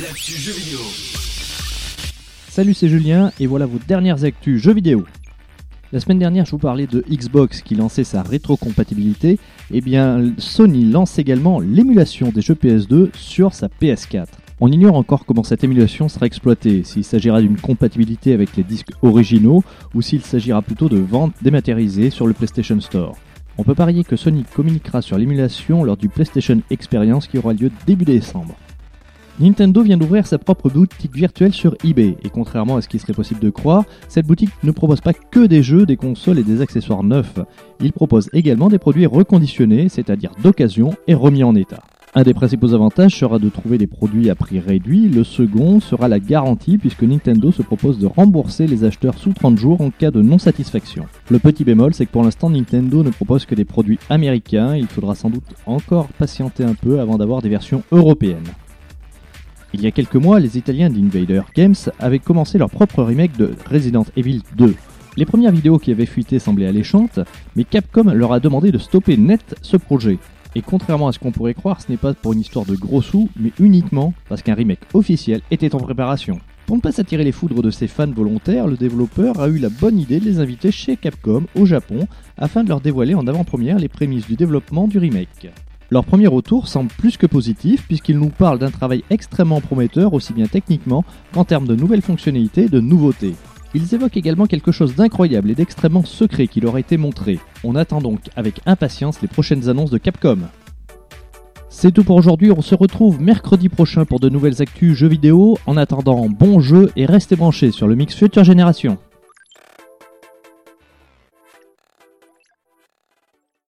l'actu vidéo. Salut, c'est Julien et voilà vos dernières actus jeux vidéo. La semaine dernière, je vous parlais de Xbox qui lançait sa rétrocompatibilité. Eh bien, Sony lance également l'émulation des jeux PS2 sur sa PS4. On ignore encore comment cette émulation sera exploitée, s'il s'agira d'une compatibilité avec les disques originaux ou s'il s'agira plutôt de ventes dématérialisées sur le PlayStation Store. On peut parier que Sony communiquera sur l'émulation lors du PlayStation Experience qui aura lieu début décembre. Nintendo vient d'ouvrir sa propre boutique virtuelle sur eBay, et contrairement à ce qui serait possible de croire, cette boutique ne propose pas que des jeux, des consoles et des accessoires neufs. Il propose également des produits reconditionnés, c'est-à-dire d'occasion et remis en état. Un des principaux avantages sera de trouver des produits à prix réduit, le second sera la garantie puisque Nintendo se propose de rembourser les acheteurs sous 30 jours en cas de non-satisfaction. Le petit bémol c'est que pour l'instant Nintendo ne propose que des produits américains, il faudra sans doute encore patienter un peu avant d'avoir des versions européennes. Il y a quelques mois, les Italiens d'Invader Games avaient commencé leur propre remake de Resident Evil 2. Les premières vidéos qui avaient fuité semblaient alléchantes, mais Capcom leur a demandé de stopper net ce projet. Et contrairement à ce qu'on pourrait croire, ce n'est pas pour une histoire de gros sous, mais uniquement parce qu'un remake officiel était en préparation. Pour ne pas s'attirer les foudres de ses fans volontaires, le développeur a eu la bonne idée de les inviter chez Capcom au Japon afin de leur dévoiler en avant-première les prémices du développement du remake. Leur premier retour semble plus que positif puisqu'ils nous parlent d'un travail extrêmement prometteur aussi bien techniquement qu'en termes de nouvelles fonctionnalités et de nouveautés. Ils évoquent également quelque chose d'incroyable et d'extrêmement secret qui leur a été montré. On attend donc avec impatience les prochaines annonces de Capcom. C'est tout pour aujourd'hui, on se retrouve mercredi prochain pour de nouvelles actus jeux vidéo. En attendant, bon jeu et restez branchés sur le mix Future Génération.